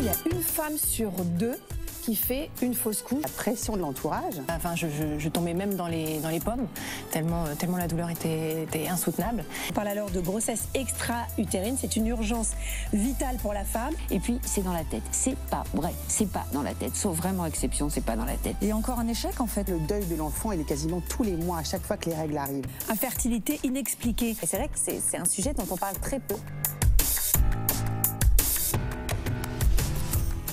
Il y a une femme sur deux qui fait une fausse couche. La pression de l'entourage. Enfin, je, tombais même dans les, dans les pommes, tellement, tellement la douleur était, était insoutenable. On parle alors de grossesse extra-utérine, c'est une urgence vitale pour la femme. Et puis, c'est dans la tête. C'est pas vrai, c'est pas dans la tête. Sauf vraiment exception, c'est pas dans la tête. Et encore un échec en fait. Le deuil de l'enfant, il est quasiment tous les mois, à chaque fois que les règles arrivent. Infertilité inexpliquée. Et c'est vrai que c'est un sujet dont on parle très peu.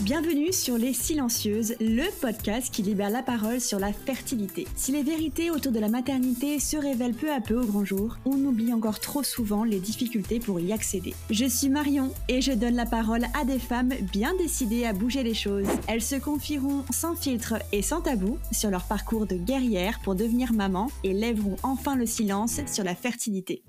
Bienvenue sur Les Silencieuses, le podcast qui libère la parole sur la fertilité. Si les vérités autour de la maternité se révèlent peu à peu au grand jour, on oublie encore trop souvent les difficultés pour y accéder. Je suis Marion et je donne la parole à des femmes bien décidées à bouger les choses. Elles se confieront sans filtre et sans tabou sur leur parcours de guerrière pour devenir maman et lèveront enfin le silence sur la fertilité.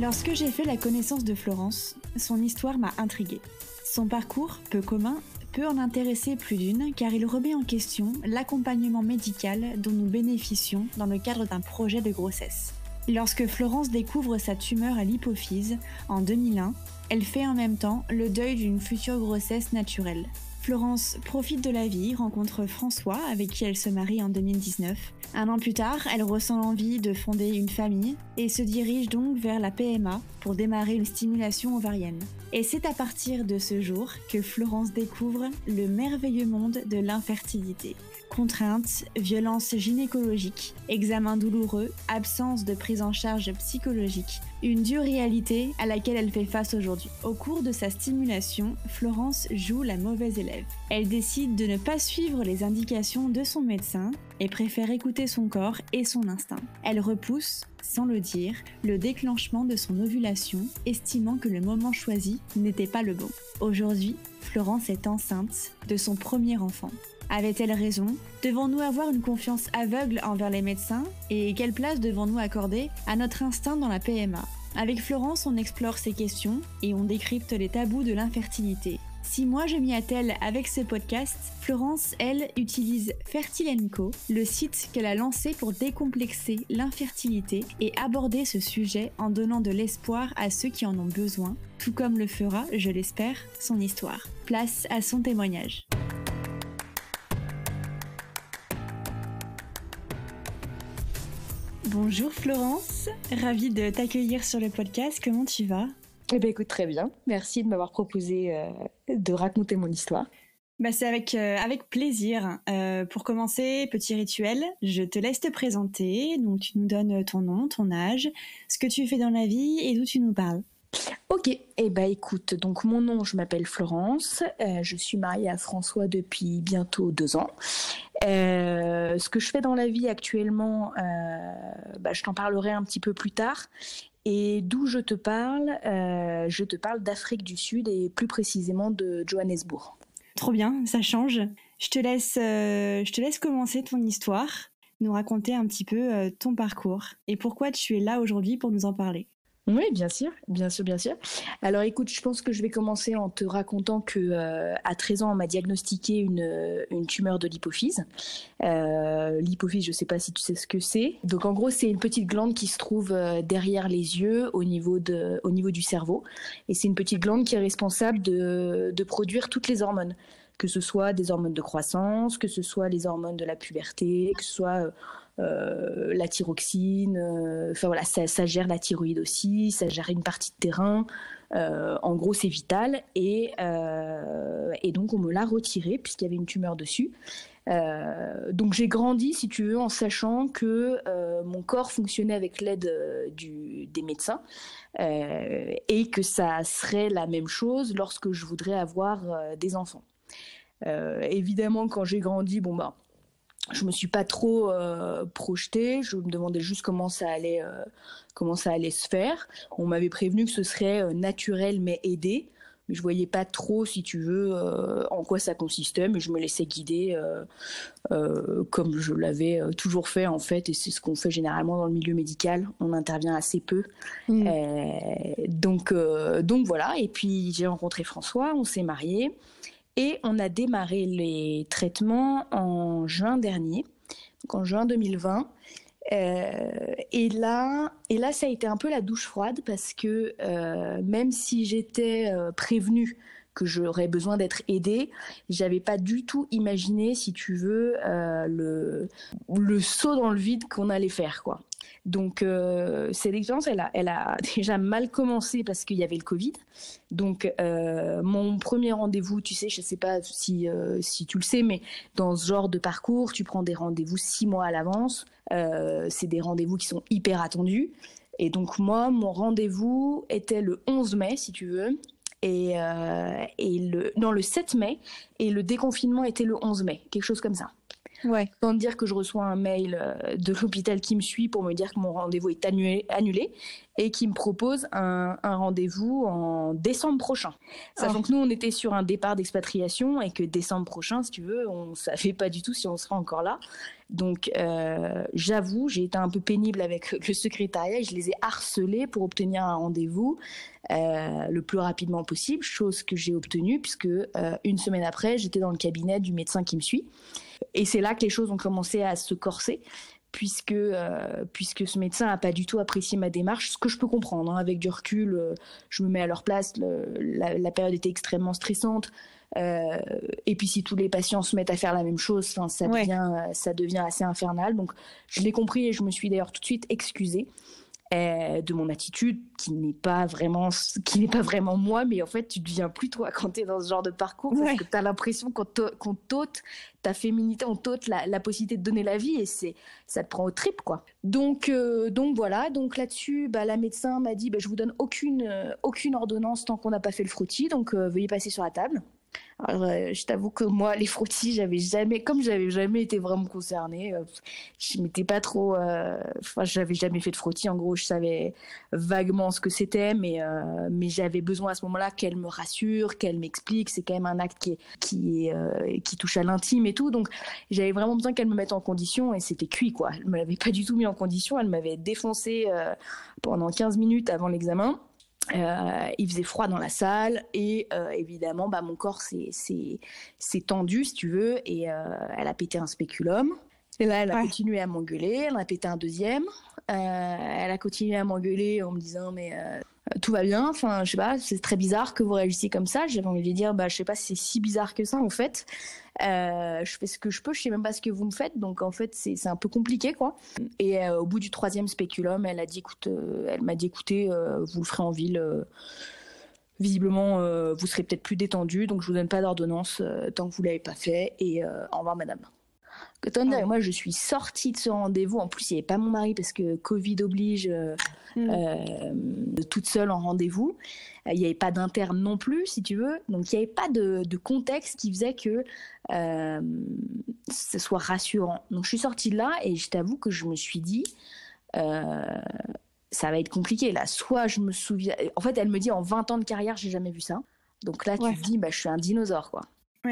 Lorsque j'ai fait la connaissance de Florence, son histoire m'a intriguée. Son parcours, peu commun, peut en intéresser plus d'une car il remet en question l'accompagnement médical dont nous bénéficions dans le cadre d'un projet de grossesse. Lorsque Florence découvre sa tumeur à l'hypophyse en 2001, elle fait en même temps le deuil d'une future grossesse naturelle. Florence profite de la vie, rencontre François avec qui elle se marie en 2019. Un an plus tard, elle ressent l'envie de fonder une famille et se dirige donc vers la PMA pour démarrer une stimulation ovarienne. Et c'est à partir de ce jour que Florence découvre le merveilleux monde de l'infertilité contraintes, violences gynécologiques, examens douloureux, absence de prise en charge psychologique, une dure réalité à laquelle elle fait face aujourd'hui. Au cours de sa stimulation, Florence joue la mauvaise élève. Elle décide de ne pas suivre les indications de son médecin et préfère écouter son corps et son instinct. Elle repousse, sans le dire, le déclenchement de son ovulation, estimant que le moment choisi n'était pas le bon. Aujourd'hui, Florence est enceinte de son premier enfant. Avait-elle raison? Devons-nous avoir une confiance aveugle envers les médecins? Et quelle place devons-nous accorder à notre instinct dans la PMA Avec Florence, on explore ces questions et on décrypte les tabous de l'infertilité. Si moi je m'y attelle avec ce podcast, Florence, elle, utilise Fertilenco, le site qu'elle a lancé pour décomplexer l'infertilité et aborder ce sujet en donnant de l'espoir à ceux qui en ont besoin, tout comme le fera, je l'espère, son histoire. Place à son témoignage. Bonjour Florence, ravie de t'accueillir sur le podcast. Comment tu vas? Eh bien écoute très bien. Merci de m'avoir proposé euh, de raconter mon histoire. Bah, c'est avec, euh, avec plaisir. Euh, pour commencer, petit rituel, je te laisse te présenter. Donc tu nous donnes ton nom, ton âge, ce que tu fais dans la vie et d'où tu nous parles. Ok, eh ben écoute, donc mon nom, je m'appelle Florence, euh, je suis mariée à François depuis bientôt deux ans. Euh, ce que je fais dans la vie actuellement, euh, bah, je t'en parlerai un petit peu plus tard. Et d'où je te parle, je te parle d'Afrique du Sud et plus précisément de Johannesburg. Trop bien, ça change. Je te laisse, je te laisse commencer ton histoire, nous raconter un petit peu ton parcours et pourquoi tu es là aujourd'hui pour nous en parler. Oui, bien sûr, bien sûr, bien sûr. Alors écoute, je pense que je vais commencer en te racontant que euh, à 13 ans, on m'a diagnostiqué une, euh, une tumeur de l'hypophyse. Euh, l'hypophyse, je sais pas si tu sais ce que c'est. Donc en gros, c'est une petite glande qui se trouve euh, derrière les yeux, au niveau de, au niveau du cerveau, et c'est une petite glande qui est responsable de, de produire toutes les hormones que ce soit des hormones de croissance, que ce soit les hormones de la puberté, que ce soit euh, la thyroxine, euh, enfin voilà, ça, gère la thyroïde aussi, ça gère une partie de terrain. Euh, en gros, c'est vital et et donc on me l'a retiré puisqu'il y avait une tumeur dessus. donc j'ai grandi, si tu veux, en sachant que mon corps fonctionnait avec l'aide des médecins et que ça serait la même chose lorsque je voudrais avoir des enfants. évidemment, quand j'ai grandi, bon bah je me suis pas trop euh, projetée. Je me demandais juste comment ça allait, euh, comment ça allait se faire. On m'avait prévenu que ce serait euh, naturel mais aidé, mais je voyais pas trop, si tu veux, euh, en quoi ça consistait. Mais je me laissais guider comme je l'avais toujours fait en fait, et c'est ce qu'on fait généralement dans le milieu médical. On intervient assez peu. Mmh. donc, donc voilà. Et puis j'ai rencontré François, on s'est mariés. Et on a démarré les traitements en juin dernier, donc en juin 2020. et là, et là, ça a été un peu la douche froide parce que même si j'étais prévenue que j'aurais besoin d'être aidée. J'avais pas du tout imaginé, si tu veux, euh, le, le saut dans le vide qu'on allait faire, quoi. Donc euh, cette expérience, elle a, déjà mal commencé parce qu'il y avait le Covid. Donc euh, mon premier rendez-vous, tu sais, je sais pas si si tu le sais, mais dans ce genre de parcours, tu prends des rendez-vous six mois à l'avance. c'est des rendez-vous qui sont hyper attendus. Et donc moi, mon rendez-vous était le 11 mai, si tu veux et, euh, et le, non, le 7 mai, et le déconfinement était le 11 mai, quelque chose comme ça. Ouais. Sans dire que je reçois un mail euh, de l'hôpital qui me suit pour me dire que mon rendez-vous est annulé, annulé et qui me propose un, un rendez-vous en décembre prochain. Sachant oh. que nous, on était sur un départ d'expatriation et que décembre prochain, si tu veux, on ne savait pas du tout si on sera encore là. Donc, euh, j'avoue, j'ai été un peu pénible avec le secrétariat et je les ai harcelés pour obtenir un rendez-vous euh, le plus rapidement possible, chose que j'ai obtenue puisque euh, une semaine après, j'étais dans le cabinet du médecin qui me suit. Et c'est là que les choses ont commencé à se corser puisque euh, puisque ce médecin n'a pas du tout apprécié ma démarche, ce que je peux comprendre. Hein, avec du recul, euh, je me mets à leur place. la, la, période était extrêmement stressante. Euh, et puis si tous les patients se mettent à faire la même chose, ça devient ça devient assez infernal. Donc je l'ai compris et je me suis d'ailleurs tout de suite excusée. Euh, de mon attitude qui n'est pas vraiment qui n'est pas vraiment moi mais en fait tu deviens plus toi quand tu es dans ce genre de parcours parce que tu as l'impression qu'on t'ôte ta féminité on t'ôte la, la, possibilité de donner la vie et c'est ça te prend au trip quoi. Donc euh, donc voilà. Donc là-dessus bah, la médecin m'a dit bah, je vous donne aucune euh, aucune ordonnance tant qu'on n'a pas fait le frottis. Donc veuillez passer sur la table euh, je t'avoue que moi, les frottis, j'avais jamais, comme j'avais jamais été vraiment concernée, euh, je m'étais pas trop, euh, enfin, j'avais jamais fait de frottis. En gros, je savais vaguement ce que c'était, mais mais j'avais besoin à ce moment-là qu'elle me rassure, qu'elle m'explique. C'est quand même un acte qui est, qui est, qui touche à l'intime et tout, donc j'avais vraiment besoin qu'elle me mette en condition et c'était cuit quoi. Elle me l'avait pas du tout mis en condition. Elle m'avait défoncé pendant 15 minutes avant l'examen. Euh, il faisait froid dans la salle et euh, évidemment bah, mon corps s'est tendu si tu veux et euh, elle a pété un spéculum. Et là elle a continué à m'engueuler elle a pété un deuxième. Elle a continué à m'engueuler en me disant mais tout va bien enfin je sais pas c'est très bizarre que vous réagissiez comme ça j'avais envie de dire bah je sais pas c'est si bizarre que ça en fait euh, je fais ce que je peux, je sais même pas ce que vous me faites, donc en fait c'est un peu compliqué quoi. Et euh, au bout du troisième spéculum, elle a dit écoute, euh, elle m'a dit écoutez, vous le ferez en ville. visiblement, vous serez peut-être plus détendu, donc je vous donne pas d'ordonnance tant que vous l'avez pas fait. Et au revoir madame. Que ah. moi je suis sortie de ce rendez-vous. En plus, il n'y avait pas mon mari parce que Covid oblige, mm. toute seule en rendez-vous. Il n'y avait pas d'interne non plus, si tu veux. Donc, il n'y avait pas de, contexte qui faisait que euh, ce soit rassurant. Donc, je suis sortie de là et je t'avoue que je me suis dit, euh, ça va être compliqué là. Soit je me souviens. En fait, elle me dit en 20 ans de carrière, j'ai jamais vu ça. Donc là, tu te dis, bah, je suis un dinosaure, quoi.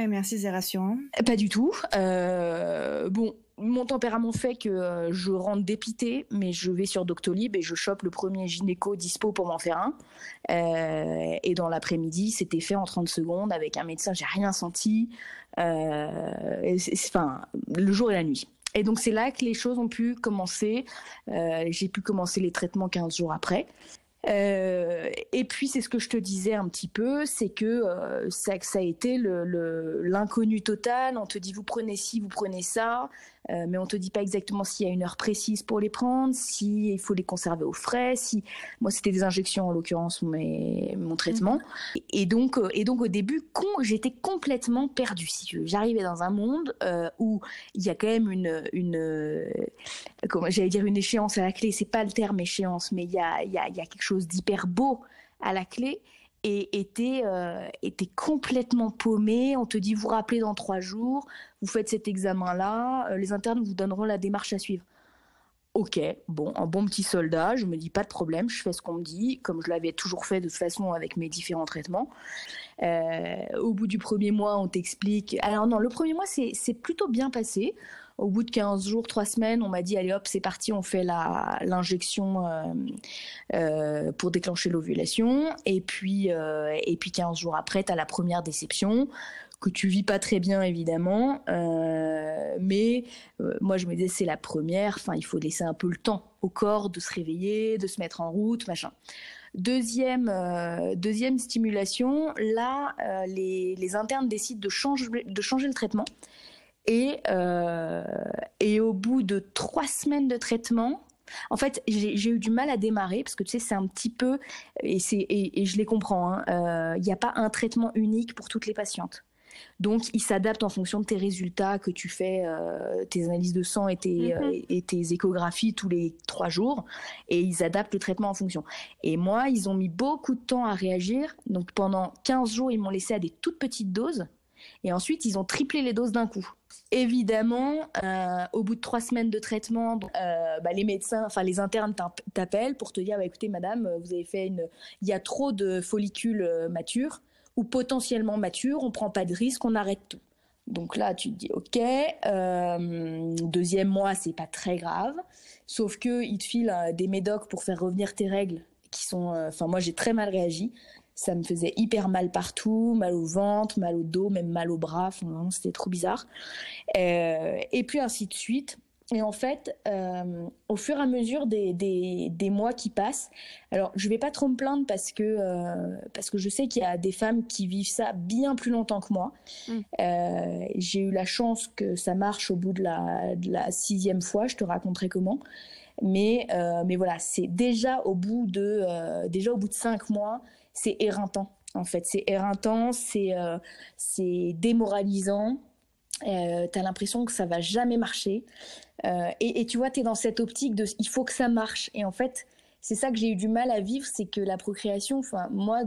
Merci, c'est rassurant. Pas du tout. Euh, bon, mon tempérament fait que euh, je rentre dépité, mais je vais sur Doctolib et je chope le premier gynéco dispo pour m'en faire un. Euh, et dans l'après-midi, c'était fait en 30 secondes avec un médecin, j'ai rien senti. Enfin, le jour et la nuit. Et donc c'est là que les choses ont pu commencer. j'ai pu commencer les traitements 15 jours après. Euh, et puis c'est ce que je te disais un petit peu, c'est que euh, ça, a été l'inconnu total. On te dit vous prenez ci, vous prenez ça, euh, mais on te dit pas exactement s'il y a une heure précise pour les prendre, s'il il faut les conserver au frais. Si moi c'était des injections en l'occurrence mes, mon traitement. Mhm. Et, donc euh, et donc au début con, j'étais complètement perdue. Si j'arrivais dans un monde euh, où il y a quand même une une comment j'allais dire une échéance à la clé. C'est pas le terme échéance, mais il y a il y a, y a quelque chose d'hyper beau à la clé et était, euh, était complètement paumé. On te dit, vous rappelez dans trois jours, vous faites cet examen-là, euh, les internes vous donneront la démarche à suivre. Ok, bon, un bon petit soldat, je me dis pas de problème, je fais ce qu'on me dit, comme je l'avais toujours fait de toute façon avec mes différents traitements. Euh, au bout du premier mois, on t'explique. Alors non, le premier mois, c'est plutôt bien passé. Au bout de 15 jours, 3 semaines, on m'a dit allez hop, c'est parti, on fait l'injection euh, euh, pour déclencher l'ovulation. Et puis, euh, et puis 15 jours après, tu as la première déception que tu vis pas très bien évidemment, mais moi je me disais c'est la première, enfin il faut laisser un peu le temps au corps de se réveiller, de se mettre en route, machin. Deuxième, deuxième stimulation, là, les, les, internes décident de changer, de changer le traitement. Et, et au bout de trois semaines de traitement, en fait, j'ai eu du mal à démarrer parce que tu sais, c'est un petit peu, et, et, je les comprends, hein, euh, il n'y a pas un traitement unique pour toutes les patientes. Donc, il s'adapte en fonction de tes résultats que tu fais, euh, tes analyses de sang et tes, mhm. euh, et tes, échographies tous les trois jours, et ils adaptent le traitement en fonction. Et moi, ils ont mis beaucoup de temps à réagir. Donc, pendant 15 jours, ils m'ont laissé à des toutes petites doses, et ensuite, ils ont triplé les doses d'un coup. Évidemment, euh, au bout de trois semaines de traitement, euh, bah, les médecins, enfin les internes t'appellent pour te dire bah, écoutez, madame, vous avez fait une. Il y a trop de follicules euh, matures ou potentiellement matures, on prend pas de risque, on arrête tout. Donc là, tu te dis ok. deuxième mois, c'est pas très grave, sauf que te filent des médocs pour faire revenir tes règles qui sont. Enfin, moi, j'ai très mal réagi ça me faisait hyper mal partout, mal au ventre, mal au dos, même mal au bras. Enfin, c'était trop bizarre. Euh, et puis ainsi de suite. Et en fait, euh, au fur et à mesure des, des, des, mois qui passent, alors je vais pas trop me plaindre parce que euh, parce que je sais qu'il y a des femmes qui vivent ça bien plus longtemps que moi. Mm. Euh, j'ai eu la chance que ça marche au bout de la, de la sixième fois. Je te raconterai comment. Mais mais voilà, c'est déjà au bout de déjà au bout de cinq mois, c'est éreintant en fait. C'est éreintant, c'est euh, c'est démoralisant. Euh, t'as l'impression que ça va jamais marcher. Euh, et, tu vois, tu es dans cette optique de il faut que ça marche. Et en fait, c'est ça que j'ai eu du mal à vivre, c'est que la procréation, enfin, moi,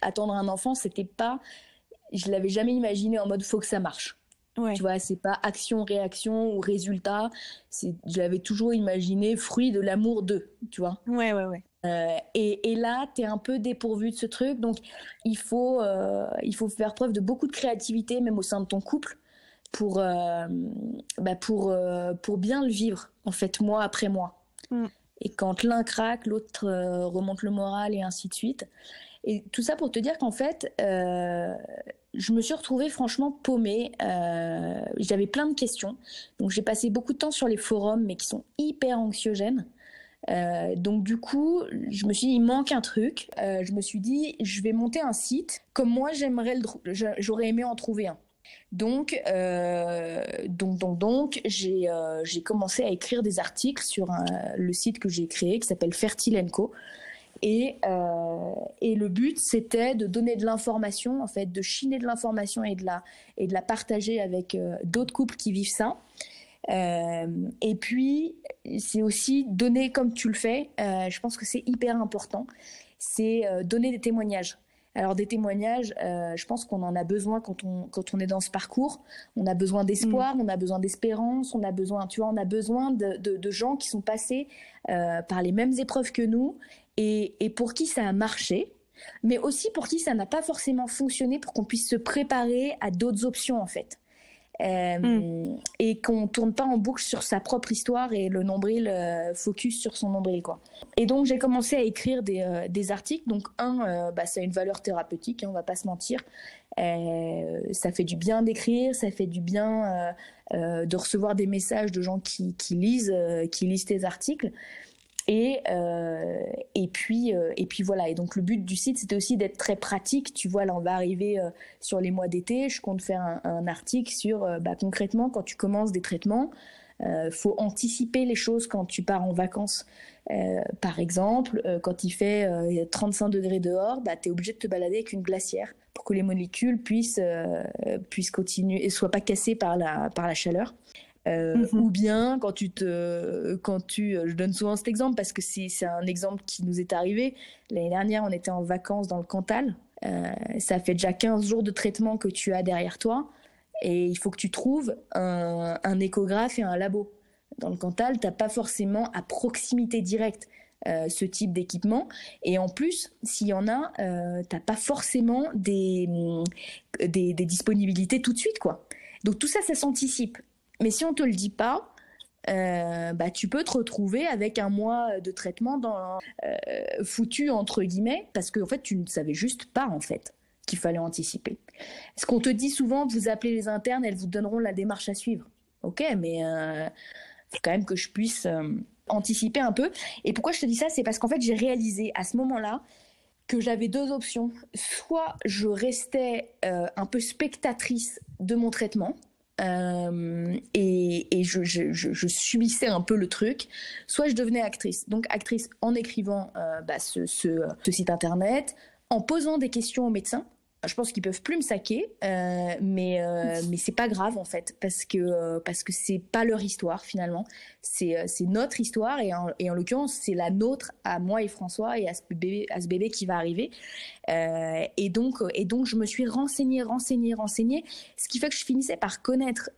attendre un enfant, c'était pas. Je l'avais jamais imaginé en mode faut que ça marche. Ouais. Tu vois, c'est pas action, réaction ou résultat. C'est, je l'avais toujours imaginé fruit de l'amour d'eux, tu vois. Ouais, ouais, ouais. Euh, et, là, tu es un peu dépourvu de ce truc. Donc, il faut, euh, il faut faire preuve de beaucoup de créativité, même au sein de ton couple, pour, euh, bah pour, pour bien le vivre, en fait, mois après mois. Mm. Et quand l'un craque, l'autre remonte le moral et ainsi de suite. Et tout ça pour te dire qu'en fait, je me suis retrouvée franchement paumée. J'avais plein de questions. Donc, j'ai passé beaucoup de temps sur les forums, mais qui sont hyper anxiogènes. Euh, donc du coup, je me suis dit, il manque un truc. Euh, je me suis dit, je vais monter un site comme moi j'aimerais, j'aurais aimé en trouver un. Donc, euh, donc, donc, j'ai commencé à écrire des articles sur le site que j'ai créé qui s'appelle Fertilenco. Et, et le but, c'était de donner de l'information, en fait, de chiner de l'information et de la partager avec d'autres couples qui vivent ça. Euh, et puis, c'est aussi donner comme tu le fais. Euh, je pense que c'est hyper important. C'est euh, donner des témoignages. Alors des témoignages, je pense qu'on en a besoin quand on quand on est dans ce parcours. On a besoin d'espoir, mm. on a besoin d'espérance, on a besoin, tu vois, on a besoin de, de, de gens qui sont passés par les mêmes épreuves que nous et, et pour qui ça a marché, mais aussi pour qui ça n'a pas forcément fonctionné, pour qu'on puisse se préparer à d'autres options en fait. Euh, mm. et qu'on tourne pas en boucle sur sa propre histoire et le nombril euh, focus sur son nombril quoi. Et donc j'ai commencé à écrire des, euh, des articles. Donc un, bah, ça a une valeur thérapeutique, hein, on va pas se mentir. ça fait du bien d'écrire, ça fait du bien de recevoir des messages de gens qui, qui lisent, qui lisent tes articles. Et, euh, et, puis, euh, et puis voilà. Et donc le but du site, c'était aussi d'être très pratique. Tu vois, là, on va arriver euh, sur les mois d'été. Je compte faire un, article sur, bah, concrètement, quand tu commences des traitements, euh, faut anticiper les choses quand tu pars en vacances. par exemple, quand il fait 35 degrés dehors, bah, tu es obligé de te balader avec une glacière pour que les molécules puissent, puissent continuer et soient pas cassées par la, par la chaleur. Euh, mhm. Ou bien quand tu te, quand tu, je donne souvent cet exemple parce que c'est un exemple qui nous est arrivé. L'année dernière, on était en vacances dans le Cantal. Euh, ça fait déjà 15 jours de traitement que tu as derrière toi et il faut que tu trouves un, un échographe et un labo. Dans le Cantal, t'as pas forcément à proximité directe euh, ce type d'équipement. Et en plus, s'il y en a, euh, t'as pas forcément des, des, des disponibilités tout de suite, quoi. Donc tout ça, ça s'anticipe. Mais si on te le dit pas, euh, bah, tu peux te retrouver avec un mois de traitement dans, euh, foutu entre guillemets parce qu'en en fait tu ne savais juste pas en fait qu'il fallait anticiper. Ce qu'on te dit souvent, vous appelez les internes, elles vous donneront la démarche à suivre. Ok, mais euh, faut quand même que je puisse euh, anticiper un peu. Et pourquoi je te dis ça, c'est parce qu'en fait, j'ai réalisé à ce moment-là que j'avais deux options. Soit je restais un peu spectatrice de mon traitement. Euh, et, je, subissais un peu le truc, soit je devenais actrice. Donc actrice en écrivant euh, bah, ce, site internet, en posant des questions aux médecins, je pense qu'ils peuvent plus me saquer, euh, mais euh, mais c'est pas grave en fait parce que euh, parce que c'est pas leur histoire finalement, c'est euh, c'est notre histoire et en, et en l'occurrence c'est la nôtre à moi et François et à ce bébé à ce bébé qui va arriver. Euh, et donc et donc je me suis renseignée renseignée renseignée, ce qui fait que je finissais par connaître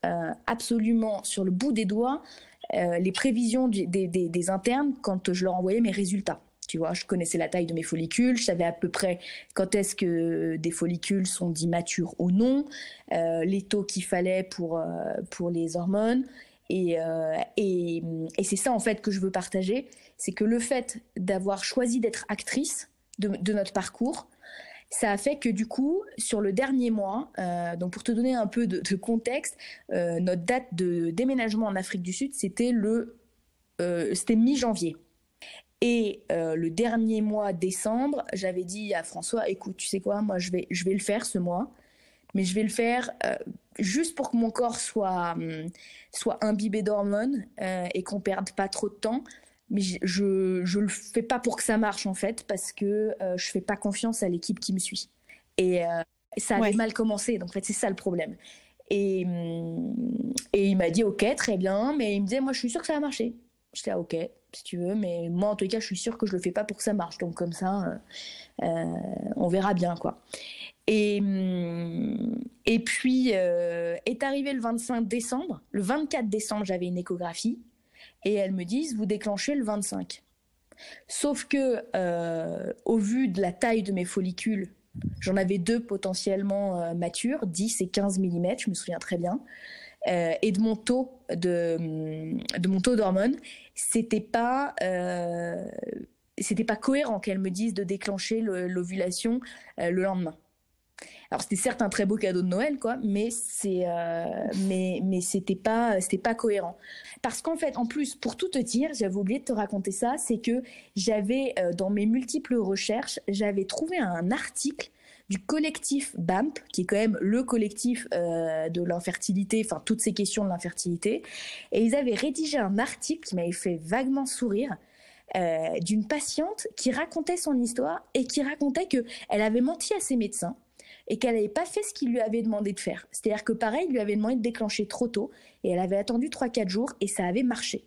absolument sur le bout des doigts les prévisions des, des, des internes quand je leur envoyais mes résultats. Tu vois, je connaissais la taille de mes follicules, je savais à peu près quand est-ce que des follicules sont dits matures ou non, euh, les taux qu'il fallait pour, euh, pour les hormones. Et, euh, et, et c'est ça en fait que je veux partager, c'est que le fait d'avoir choisi d'être actrice de, notre parcours, ça a fait que du coup, sur le dernier mois, donc pour te donner un peu de, contexte, notre date de déménagement en Afrique du Sud, c'était le, c'était mi-janvier. Et euh, le dernier mois, décembre, j'avais dit à François, écoute, tu sais quoi, moi je vais, je vais le faire ce mois, mais je vais le faire euh, juste pour que mon corps soit, euh, soit imbibé d'hormones euh, et qu'on perde pas trop de temps. Mais je, je, je le fais pas pour que ça marche en fait, parce que je fais pas confiance à l'équipe qui me suit. Et ça avait ouais. mal commencé, donc en fait c'est ça le problème. Et, et il m'a dit ok, très bien, mais il me disait moi je suis sûr que ça va marcher. J'étais ah, ok, si tu veux, mais moi en tout cas je suis sûre que je le fais pas pour que ça marche, donc comme ça euh, euh, on verra bien quoi. Et, et puis euh, est arrivé le 25 décembre, le 24 décembre j'avais une échographie et elles me disent vous déclenchez le 25. Sauf que au vu de la taille de mes follicules, j'en avais deux potentiellement matures, 10 et 15 mm, je me souviens très bien. Euh, et de mon taux de, de mon taux d'hormones, c'était pas euh, c'était pas cohérent qu'elles me disent de déclencher l'ovulation euh, le lendemain. Alors c'était certes un très beau cadeau de Noël quoi, mais c'est euh, mais mais c'était pas c'était pas cohérent. Parce qu'en fait en plus pour tout te dire, j'avais oublié de te raconter ça, c'est que j'avais dans mes multiples recherches, j'avais trouvé un article du collectif BAMP, qui est quand même le collectif euh, de l'infertilité, enfin toutes ces questions de l'infertilité. Et ils avaient rédigé un article qui m'avait fait vaguement sourire. Euh, d'une patiente qui racontait son histoire et qui racontait que elle avait menti à ses médecins et qu'elle n'avait pas fait ce qu'il lui avait demandé de faire. C'est-à-dire que pareil, il lui avait demandé de déclencher trop tôt et elle avait attendu 3-4 jours et ça avait marché.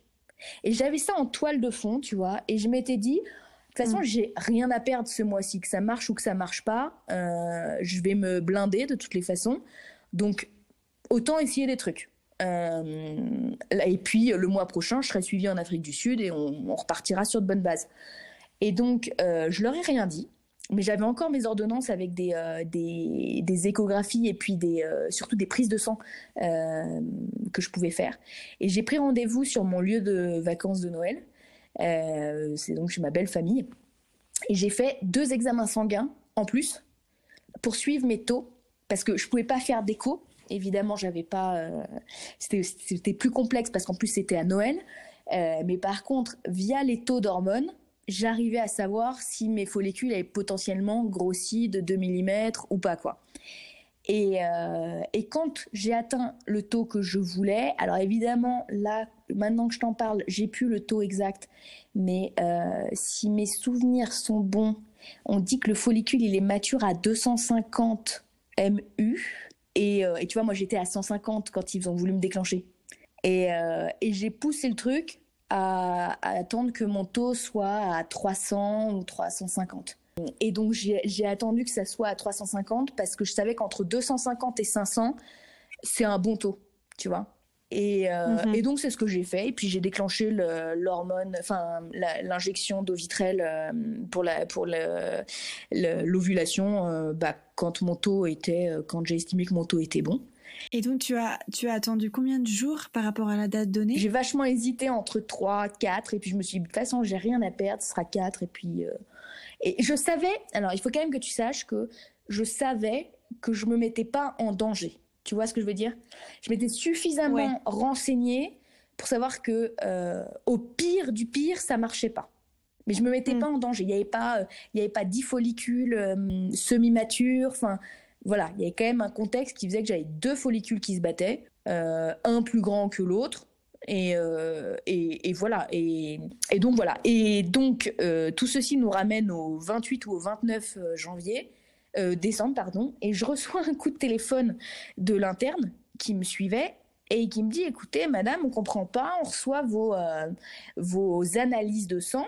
Et j'avais ça en toile de fond, tu vois, et je m'étais dit, toute façon, mmh. j'ai rien à perdre ce mois-ci, que ça marche ou que ça marche pas. Euh, je vais me blinder de toutes les façons. Donc, autant essayer des trucs. Euh, et puis, le mois prochain, je serai suivie en Afrique du Sud et on, on repartira sur de bonnes bases. Et donc, euh, je leur ai rien dit. Mais j'avais encore mes ordonnances avec des, euh, des, des, échographies et puis des, surtout des prises de sang que je pouvais faire. Et j'ai pris rendez-vous sur mon lieu de vacances de Noël. Euh, c'est donc chez ma belle famille. Et j'ai fait deux examens sanguins en plus pour suivre mes taux parce que je pouvais pas faire d'écho. Évidemment, j'avais pas. Euh, c'était plus complexe parce qu'en plus c'était à Noël. Euh, mais par contre, via les taux d'hormones, j'arrivais à savoir si mes follicules avaient potentiellement grossi de 2 mm ou pas quoi. Et, euh, et quand j'ai atteint le taux que je voulais, alors évidemment, là, maintenant que je t'en parle, j'ai plus le taux exact, mais euh, si mes souvenirs sont bons, on dit que le follicule, il est mature à 250 MU. Et, euh, et tu vois, moi, j'étais à 150 quand ils ont voulu me déclencher. Et, euh, et j'ai poussé le truc à, à attendre que mon taux soit à 300 ou 350. Et donc j'ai attendu que ça soit à 350 parce que je savais qu'entre 250 et 500, c'est un bon taux, tu vois. Et, euh, mm -hmm. et donc c'est ce que j'ai fait. Et puis j'ai déclenché l'hormone, enfin l'injection d'Ovitrel euh, pour la pour l'ovulation euh, bah, quand mon taux était, euh, quand j'ai estimé que mon taux était bon. Et donc, tu as, tu as attendu combien de jours par rapport à la date donnée? J'ai vachement hésité entre 3, 4, et puis je me suis dit, de toute façon, j'ai rien à perdre, ce sera 4, et puis... Et je savais, alors il faut quand même que tu saches que je savais que je me mettais pas en danger. Tu vois ce que je veux dire? Je m'étais suffisamment renseignée pour savoir que euh, au pire du pire, ça marchait pas. Mais je me mettais mm. pas en danger. Il n'y avait pas, il y avait pas dix follicules euh, semi-matures. Enfin, voilà, il y avait quand même un contexte qui faisait que j'avais deux follicules qui se battaient, euh, un plus grand que l'autre. Et, et, et, voilà. Et, et, donc voilà. Et donc tout ceci nous ramène au 28 ou au 29 janvier. Euh, décembre, pardon, et je reçois un coup de téléphone de l'interne qui me suivait et qui me dit écoutez, madame, on comprend pas, on reçoit vos, euh, vos analyses de sang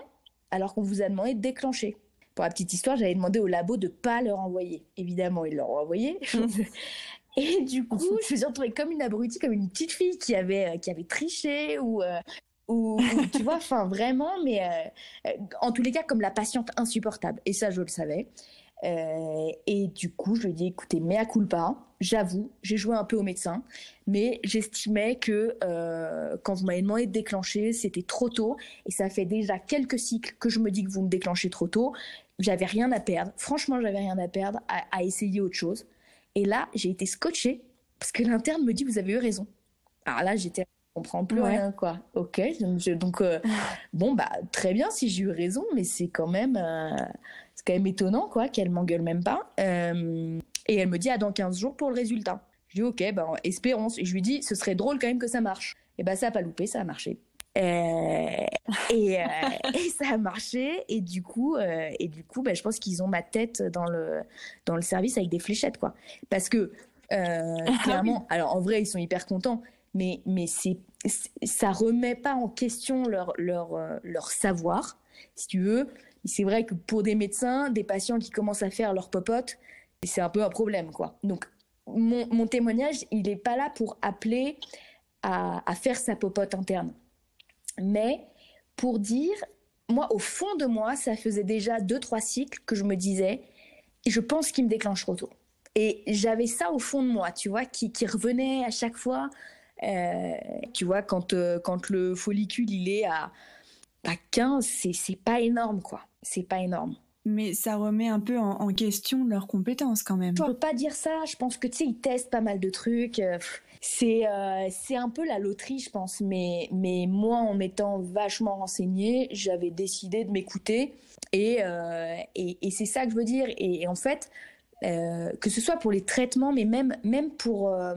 alors qu'on vous a demandé de déclencher. Pour la petite histoire, j'avais demandé au labo de pas leur envoyer. Évidemment, ils leur ont envoyé. et du coup, je me suis retrouvée comme une abrutie, comme une petite fille qui avait, euh, qui avait triché ou, ou, tu vois, enfin vraiment, mais en tous les cas, comme la patiente insupportable. Et ça, je le savais. Euh, et du coup, je lui ai dit, écoutez, mea culpa, j'avoue, j'ai joué un peu au médecin, mais j'estimais que euh, quand vous m'avez demandé de déclencher, c'était trop tôt, et ça fait déjà quelques cycles que je me dis que vous me déclenchez trop tôt. J'avais rien à perdre, franchement, j'avais rien à perdre à, essayer autre chose. Et là, j'ai été scotchée parce que l'interne me dit, vous avez eu raison. Alors là, j'étais on comprend plus rien quoi. Ok, donc euh, bon bah très bien si j'ai eu raison, mais c'est quand même c'est quand même étonnant, quoi, qu'elle m'engueule même pas. Euh, et elle me dit, ah, dans 15 jours pour le résultat. Je dis, ok, ben, espérons. Et je lui dis, ce serait drôle quand même que ça marche. Et ben, ça a pas loupé, ça a marché. Euh, et, euh, et, ça a marché et du coup et du coup ben, je pense qu'ils ont ma tête dans le dans le service avec des fléchettes quoi parce que ah clairement alors en vrai ils sont hyper contents mais mais c'est ça remet pas en question leur leur savoir si tu veux c'est vrai que pour des médecins, des patients qui commencent à faire leur popote, c'est un peu un problème, quoi. Donc, mon, témoignage, il n'est pas là pour appeler à, faire sa popote interne. Mais pour dire, moi, au fond de moi, ça faisait déjà deux, trois cycles que je me disais, je pense qu'il me déclenche trop tôt. Et j'avais ça au fond de moi, tu vois, qui, revenait à chaque fois. Euh, tu vois, quand, euh, quand le follicule, il est à, à 15, c'est pas énorme, quoi c'est pas énorme. Mais ça remet un peu en, question leurs compétences quand même. Je peux pas dire ça. Je pense que tu sais, ils testent pas mal de trucs. Euh, c'est euh, c'est un peu la loterie, je pense. Mais mais moi, en m'étant vachement renseignée, j'avais décidé de m'écouter. Et, euh, et, et c'est ça que je veux dire. Et, en fait, euh, que ce soit pour les traitements, mais même, même pour, euh,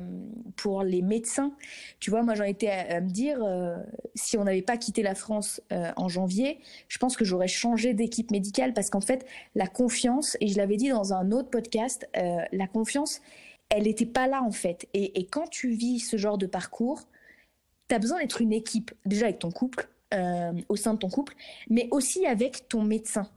pour les médecins. Tu vois, moi j'en étais à, me dire, euh, si on n'avait pas quitté la France en janvier, je pense que j'aurais changé d'équipe médicale parce qu'en fait, la confiance, et je l'avais dit dans un autre podcast, la confiance, elle n'était pas là en fait. Et, et, quand tu vis ce genre de parcours, tu as besoin d'être une équipe, déjà avec ton couple, au sein de ton couple, mais aussi avec ton médecin.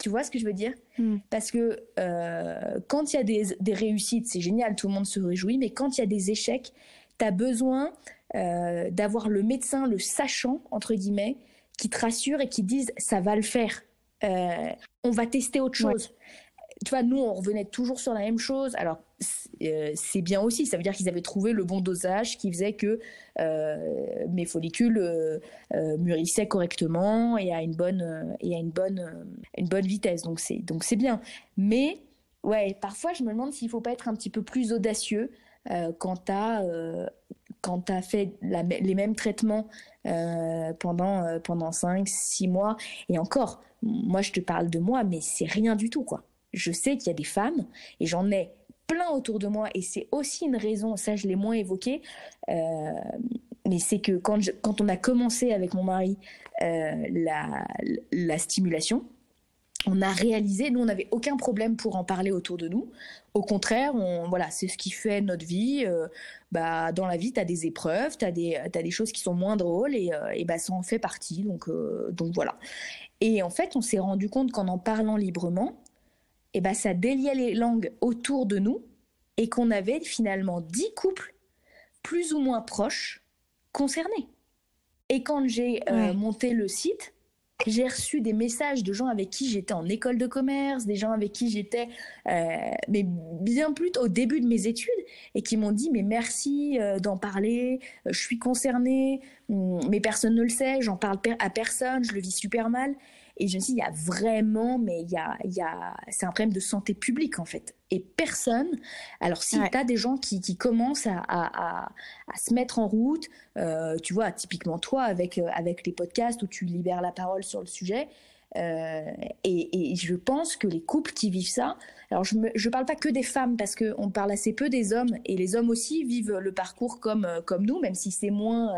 Tu vois ce que je veux dire hmm. Parce que euh, quand il y a des, réussites, c'est génial, tout le monde se réjouit, mais quand il y a des échecs, tu as besoin euh, d'avoir le médecin, le sachant, entre guillemets, qui te rassure et qui dise ça va le faire. Euh, on va tester autre chose tu vois, nous, on revenait toujours sur la même chose. Alors, c'est bien aussi. Ça veut dire qu'ils avaient trouvé le bon dosage qui faisait que euh, mes follicules euh, mûrissaient correctement et à une bonne et à une bonne une bonne vitesse. Donc c'est donc c'est bien. Mais ouais, parfois je me demande s'il faut pas être un petit peu plus audacieux quand t'as quand as fait les mêmes traitements pendant pendant 5 6 mois et encore moi je te parle de moi mais c'est rien du tout quoi je sais qu'il y a des femmes, et j'en ai plein autour de moi, et c'est aussi une raison, ça je l'ai moins évoqué, euh, mais c'est que quand, quand on a commencé avec mon mari euh, la, la stimulation, on a réalisé, nous on n'avait aucun problème pour en parler autour de nous. Au contraire, on, voilà, c'est ce qui fait notre vie. Euh, bah, dans la vie, tu as des épreuves, tu as as des choses qui sont moins drôles et, et bah, ça en fait partie. Donc, donc voilà. Et en fait, on s'est rendu compte qu'en en parlant librement, et ben ça déliait les langues autour de nous et qu'on avait finalement dix couples plus ou moins proches concernés. Et quand j'ai euh, monté le site, j'ai reçu des messages de gens avec qui j'étais en école de commerce, des gens avec qui j'étais, euh, mais bien plus au début de mes études, et qui m'ont dit mais merci euh, d'en parler, je suis concernée, hum, mais personne ne le sait, j'en parle à personne, je le vis super mal. Et je me suis dit, il y a vraiment, mais il y a, il y a, c'est un problème de santé publique en fait. Et personne, alors si tu as des gens qui, qui commencent à, à, à, se mettre en route, euh, tu vois, typiquement toi avec, euh, avec les podcasts où tu libères la parole sur le sujet, euh, et, et, je pense que les couples qui vivent ça, alors je ne parle pas que des femmes parce qu'on parle assez peu des hommes et les hommes aussi vivent le parcours comme, comme nous, même si c'est moins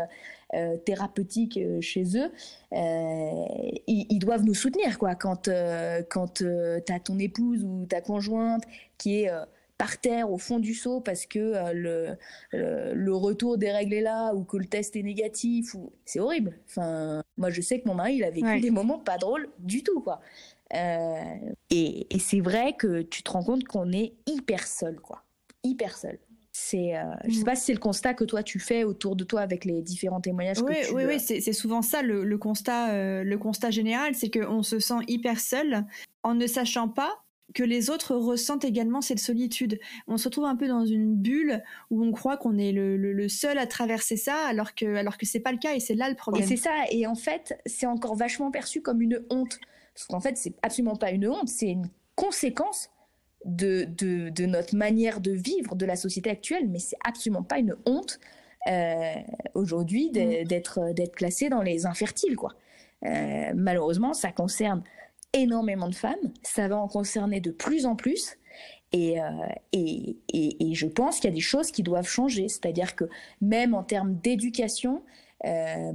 euh, euh thérapeutique chez eux. Euh, ils, ils, doivent nous soutenir quoi. Quand, quand tu as ton épouse ou ta conjointe qui est par terre au fond du seau parce que euh, le, le, retour des règles est là ou que le test est négatif ou c'est horrible. Enfin, moi je sais que mon mari il a vécu des moments pas drôles du tout quoi. Euh, et, et c'est vrai que tu te rends compte qu'on est hyper seul quoi, hyper seul. C'est, euh, je sais mm. pas si c'est le constat que toi tu fais autour de toi avec les différents témoignages oui, que tu. Oui, oui, c'est souvent ça le, le constat, le constat général, c'est qu'on se sent hyper seul en ne sachant pas que les autres ressentent également cette solitude. On se retrouve un peu dans une bulle où on croit qu'on est le, seul à traverser ça, alors que alors que c'est pas le cas et c'est là le problème. Et c'est ça. Et en fait, c'est encore vachement perçu comme une honte, parce qu'en fait, c'est absolument pas une honte, c'est une conséquence de, de, notre manière de vivre, de la société actuelle, mais c'est absolument pas une honte euh, aujourd'hui mm. d'être d'être classé dans les infertiles, quoi. Euh, malheureusement, ça concerne énormément de femmes, ça va en concerner de plus en plus. Et, euh, et, et, je pense qu'il y a des choses qui doivent changer. C'est-à-dire que même en termes d'éducation, euh,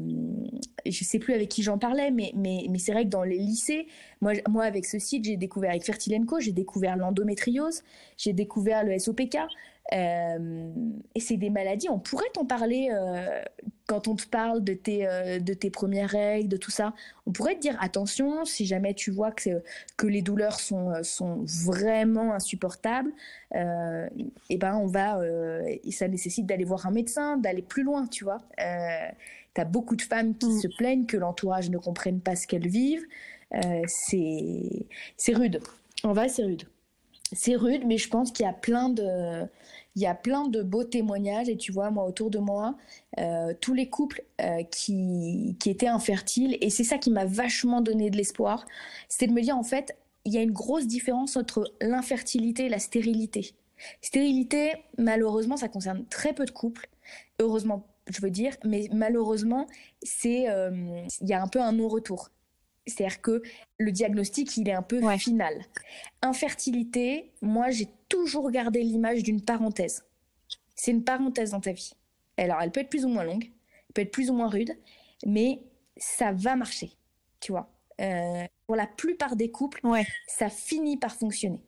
je sais plus avec qui j'en parlais, mais, c'est vrai que dans les lycées, moi, avec ce site, j'ai découvert avec Fertilenco, j'ai découvert l'endométriose, j'ai découvert le SOPK. Euh, et c'est des maladies, on pourrait t'en parler euh, quand on te parle de tes, euh, de tes premières règles, de tout ça. On pourrait te dire attention, si jamais tu vois que, que les douleurs sont, sont vraiment insupportables, et eh ben on va, ça nécessite d'aller voir un médecin, d'aller plus loin, tu vois. T'as beaucoup de femmes qui mm. se plaignent que l'entourage ne comprenne pas ce qu'elles vivent. c'est rude. En vrai, c'est rude c'est rude, mais je pense qu'il y a plein de, il y a plein de beaux témoignages et tu vois moi autour de moi euh, tous les couples euh, qui, qui étaient infertiles et c'est ça qui m'a vachement donné de l'espoir c'était de me dire en fait il y a une grosse différence entre l'infertilité et la stérilité. Stérilité malheureusement ça concerne très peu de couples. Heureusement je veux dire mais malheureusement c'est euh, il y a un peu un non retour c'est-à-dire que le diagnostic, il est un peu final. Infertilité, moi, j'ai toujours gardé l'image d'une parenthèse. C'est une parenthèse dans ta vie. Alors, elle peut être plus ou moins longue, elle peut être plus ou moins rude, mais ça va marcher, tu vois. Euh, pour la plupart des couples, ça finit par fonctionner.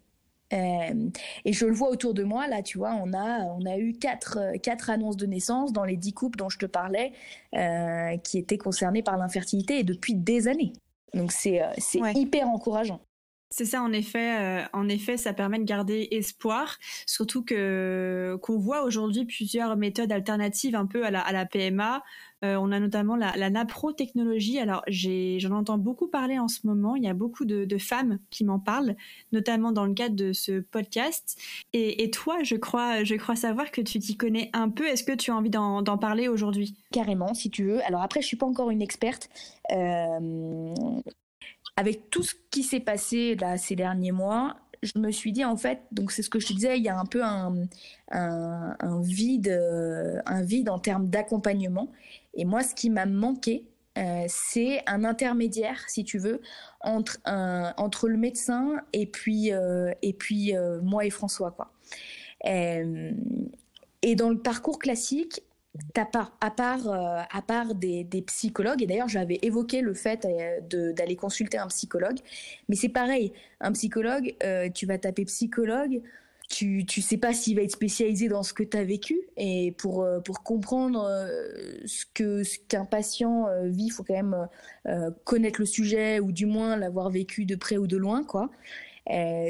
Euh, et je le vois autour de moi, là, tu vois, on a, on a eu quatre, quatre annonces de naissance dans les dix couples dont je te parlais, euh, qui étaient concernés par l'infertilité, et depuis des années. Donc c'est euh, c'est hyper encourageant. C'est ça, en effet. Euh, en effet, ça permet de garder espoir, surtout que qu'on voit aujourd'hui plusieurs méthodes alternatives un peu à la, PMA. Euh, on a notamment la, la naprotechnologie. Alors, j'en entends beaucoup parler en ce moment. Il y a beaucoup de, femmes qui m'en parlent, notamment dans le cadre de ce podcast. Et, et toi, je crois, je crois savoir que tu t'y connais un peu. Est-ce que tu as envie d'en parler aujourd'hui? Carrément, si tu veux. Alors après, je suis pas encore une experte. Euh, avec tout ce qui s'est passé là ces derniers mois, je me suis dit en fait, donc c'est ce que je te disais, il y a un peu un, vide, euh, un vide en termes d'accompagnement. Et moi, ce qui m'a manqué, euh, c'est un intermédiaire, si tu veux, entre, entre le médecin et puis, euh, et puis moi et François. Quoi. et dans le parcours classique, part, à part, euh, à part des, psychologues, et d'ailleurs j'avais évoqué le fait euh, d'aller consulter un psychologue, mais c'est pareil, un psychologue, euh, tu vas taper psychologue, tu tu sais pas s'il va être spécialisé dans ce que tu as vécu, et pour, pour comprendre ce ce qu'un patient vit, il faut quand même connaître le sujet, ou du moins l'avoir vécu de près ou de loin, quoi.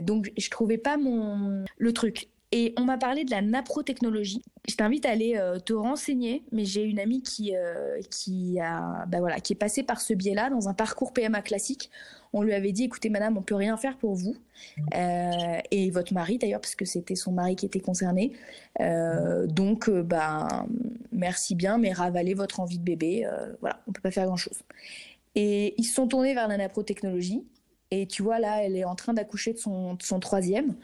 donc je trouvais pas mon le truc. Et on m'a parlé de la naprotechnologie. Je t'invite à aller euh, te renseigner, mais j'ai une amie qui, euh, qui, a, bah voilà, qui est passée par ce biais-là dans un parcours PMA classique. On lui avait dit, écoutez madame, on peut rien faire pour vous. Euh, et votre mari d'ailleurs, parce que c'était son mari qui était concerné. donc, bah, merci bien, mais ravalez votre envie de bébé. voilà, on peut pas faire grand-chose. Et ils se sont tournés vers la naprotechnologie. Et tu vois, là, elle est en train d'accoucher de son, troisième,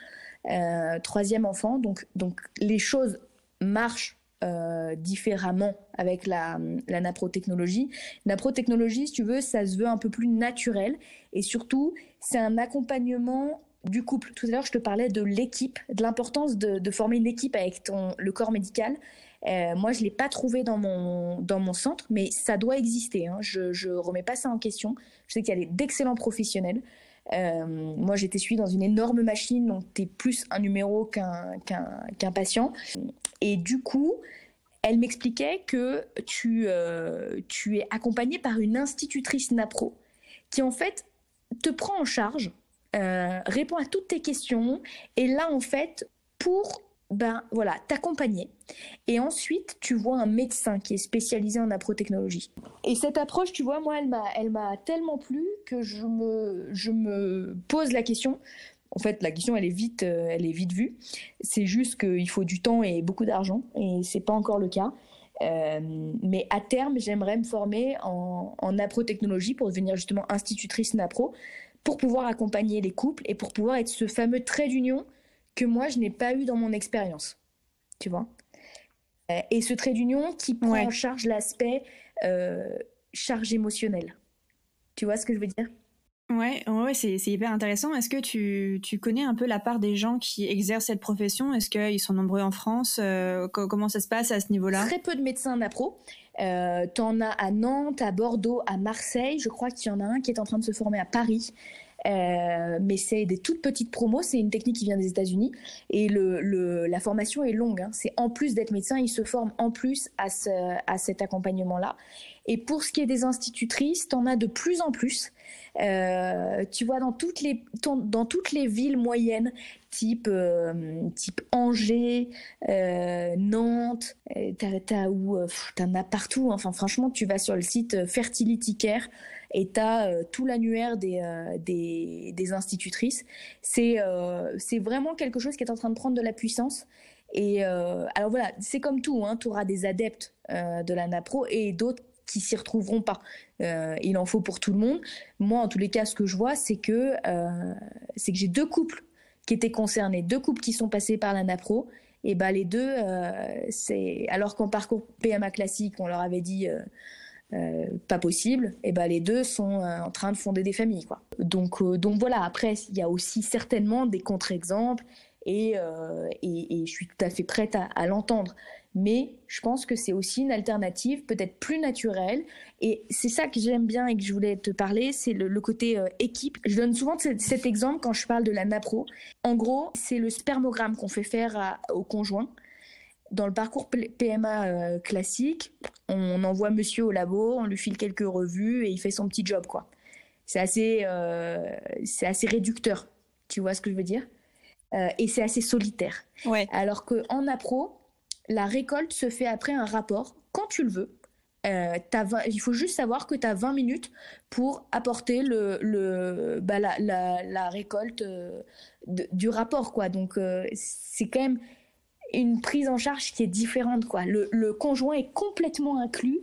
troisième enfant. Donc, les choses marchent euh, différemment avec la, la naprotechnologie. Naprotechnologie, si tu veux, ça se veut un peu plus naturel. Et surtout, c'est un accompagnement du couple. Tout à l'heure, je te parlais de l'équipe, de l'importance de, former une équipe avec le corps médical. Euh, moi, je ne l'ai pas trouvé dans mon, dans mon centre, mais ça doit exister. Hein. Je ne remets pas ça en question. Je sais qu'il y a d'excellents professionnels. Euh, moi, j'étais suivie dans une énorme machine, donc tu es plus un numéro qu'un qu'un patient. Et du coup, elle m'expliquait que tu, euh, tu es accompagné par une institutrice NAPRO qui, en fait, te prend en charge, euh, répond à toutes tes questions, et là, en fait, pour ben voilà, t'accompagner. Et ensuite, tu vois un médecin qui est spécialisé en naprotechnologie. Et cette approche, tu vois, moi, elle m'a, elle m'a tellement plu que je me, je me pose la question. En fait, la question, elle est vite, euh, elle est vite vue. C'est juste qu'il faut du temps et beaucoup d'argent, et c'est pas encore le cas. Euh, mais à terme, j'aimerais me former en, en pour devenir justement institutrice napro, pour pouvoir accompagner les couples et pour pouvoir être ce fameux trait d'union que moi, je n'ai pas eu dans mon expérience. Tu vois? Euh, Et ce trait d'union qui prend en charge l'aspect euh, charge émotionnelle. Tu vois ce que je veux dire? Ouais, ouais c'est, hyper intéressant. Est-ce que tu, tu, connais un peu la part des gens qui exercent cette profession? Est-ce qu'ils sont nombreux en France? Euh, Comment ça se passe à ce niveau-là? Très peu de médecins napro. Euh, T'en as à Nantes, à Bordeaux, à Marseille. Je crois qu'il y en a un qui est en train de se former à Paris. Euh, mais c'est des toutes petites promos, c'est une technique qui vient des États-Unis et le, la formation est longue. Hein. C'est en plus d'être médecin, il se forme en plus à, à cet accompagnement-là. Et pour ce qui est des institutrices, t'en as de plus en plus. Euh, tu vois, dans toutes les, dans toutes les villes moyennes, type, euh, type Angers, Nantes, t'as, où, t'en as partout. Enfin, franchement, tu vas sur le site Fertility Care et tu as tout l'annuaire des, des, des, institutrices. C'est, c'est vraiment quelque chose qui est en train de prendre de la puissance. Et alors voilà, c'est comme tout, hein, tu auras des adeptes de la NAPRO et d'autres qui s'y retrouveront pas. Euh, il en faut pour tout le monde. Moi, en tous les cas, ce que je vois, c'est que euh, que j'ai deux couples qui étaient concernés, deux couples qui sont passés par la NAPRO. Et ben les deux, euh, c'est alors qu'en parcours PMA classique, on leur avait dit pas possible. Et ben les deux sont en train de fonder des familles. Donc donc voilà. Après, il y a aussi certainement des contre-exemples. Et, et, je suis tout à fait prête à, l'entendre mais je pense que c'est aussi une alternative peut-être plus naturelle. Et c'est ça que j'aime bien et que je voulais te parler, c'est le, côté euh, équipe. Je donne souvent cet, exemple quand je parle de la NAPRO. En gros, c'est le spermogramme qu'on fait faire au conjoint. Dans le parcours PMA euh, classique, on envoie monsieur au labo, on lui file quelques revues et il fait son petit job, quoi. C'est assez, euh, c'est assez réducteur. Tu vois ce que je veux dire? Et c'est assez solitaire. Ouais. Alors qu'en NAPRO, la récolte se fait après un rapport, quand tu le veux. Euh, il faut juste savoir que tu as 20 minutes pour apporter le, bah, la, récolte euh, du rapport. Quoi. Donc, euh, c'est quand même une prise en charge qui est différente. Quoi. Le, conjoint est complètement inclus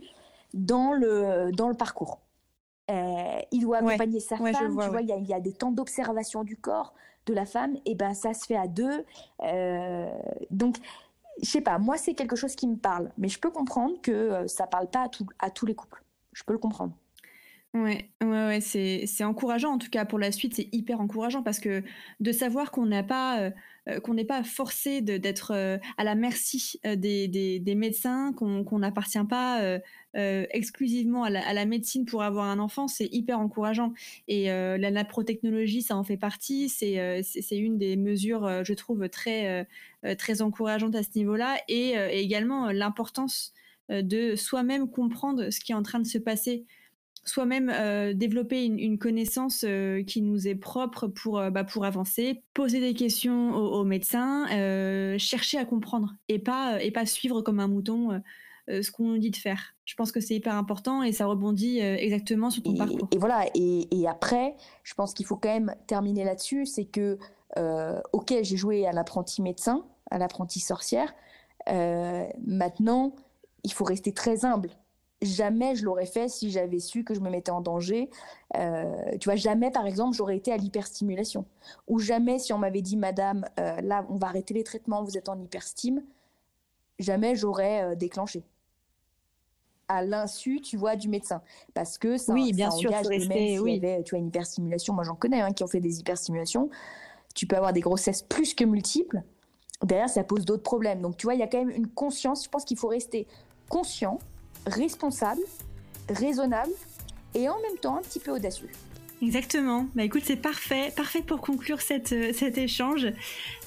dans le, dans le parcours. il doit accompagner sa femme. tu vois, il y, y, a des temps d'observation du corps de la femme. Et ben, ça se fait à deux. donc, je sais pas, moi c'est quelque chose qui me parle, mais je peux comprendre que euh, ça parle pas à, à tous les couples. Je peux le comprendre. Ouais, ouais, ouais c'est encourageant en tout cas pour la suite, c'est hyper encourageant parce que de savoir qu'on n'a pas euh, euh, qu'on n'est pas forcé d'être à la merci des, des, médecins, qu'on n'appartient pas exclusivement à la, médecine pour avoir un enfant, c'est hyper encourageant. Et la naprotechnologie, ça en fait partie. C'est une des mesures, je trouve, très encourageantes à ce niveau-là, et également l'importance de soi-même comprendre ce qui est en train de se passer soi-même euh, développer une, connaissance euh, qui nous est propre pour, euh, bah, pour avancer, poser des questions aux, médecins, chercher à comprendre et pas, et pas suivre comme un mouton ce qu'on nous dit de faire. Je pense que c'est hyper important et ça rebondit exactement sur ton parcours. Et voilà, et, et après, je pense qu'il faut quand même terminer là-dessus, c'est que, ok, j'ai joué à l'apprenti médecin, à l'apprenti sorcière, maintenant, il faut rester très humble jamais je l'aurais fait si j'avais su que je me mettais en danger. Euh, tu vois, jamais, par exemple, j'aurais été à l'hyperstimulation. Ou jamais, si on m'avait dit, Madame, euh, là, on va arrêter les traitements, vous êtes en hyperstime, jamais j'aurais euh, déclenché. À l'insu, tu vois, du médecin. Parce que ça, oui, bien ça sûr, engage, même rester- s'il y oui. avait, tu vois, une hyperstimulation. Moi, j'en connais hein, qui ont fait des hyperstimulations. Tu peux avoir des grossesses plus que multiples. Derrière, ça pose d'autres problèmes. Donc, tu vois, il y a quand même une conscience. Je pense qu'il faut rester conscient, responsable, raisonnable et en même temps un petit peu audacieux. Exactement. Bah écoute, c'est parfait, parfait pour conclure cette, euh, cet échange.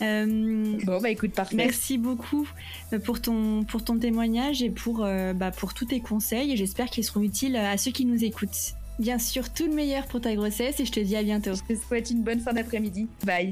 Euh, Bon, bah écoute, parfait. Merci beaucoup euh, pour ton, pour ton témoignage et pour, euh, bah, pour tous tes conseils. Et j'espère qu'ils seront utiles à ceux qui nous écoutent. Bien sûr, tout le meilleur pour ta grossesse et je te dis à bientôt. Je te souhaite une bonne fin d'après-midi. Bye.